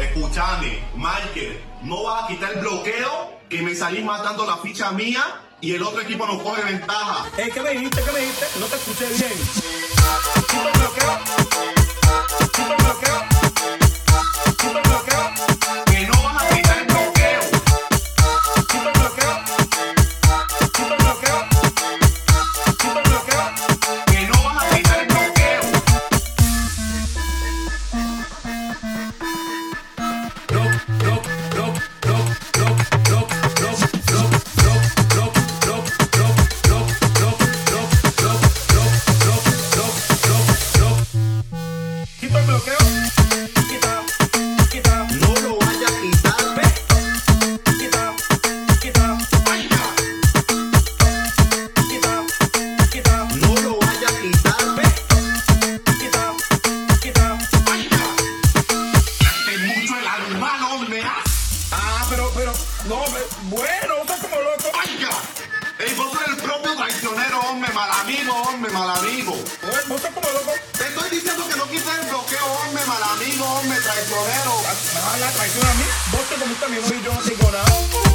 escúchame, Michael, no vas a quitar el bloqueo que me salís matando la ficha mía y el otro equipo nos coge ventaja. Eh, ¿Qué me dijiste? ¿Qué me dijiste? No te escuché bien. Quita el bloqueo. No, me- bueno, estás como loco. Vaya. Ey, vos sos el propio traicionero, hombre, mal amigo, hombre, mal amigo. Oye, Vos estás como loco. Te estoy diciendo que no quites el bloqueo, hombre, mal amigo, hombre, traicionero. Me vas a dar traición a mí. Vos te comiste a mi y yo no tengo nada.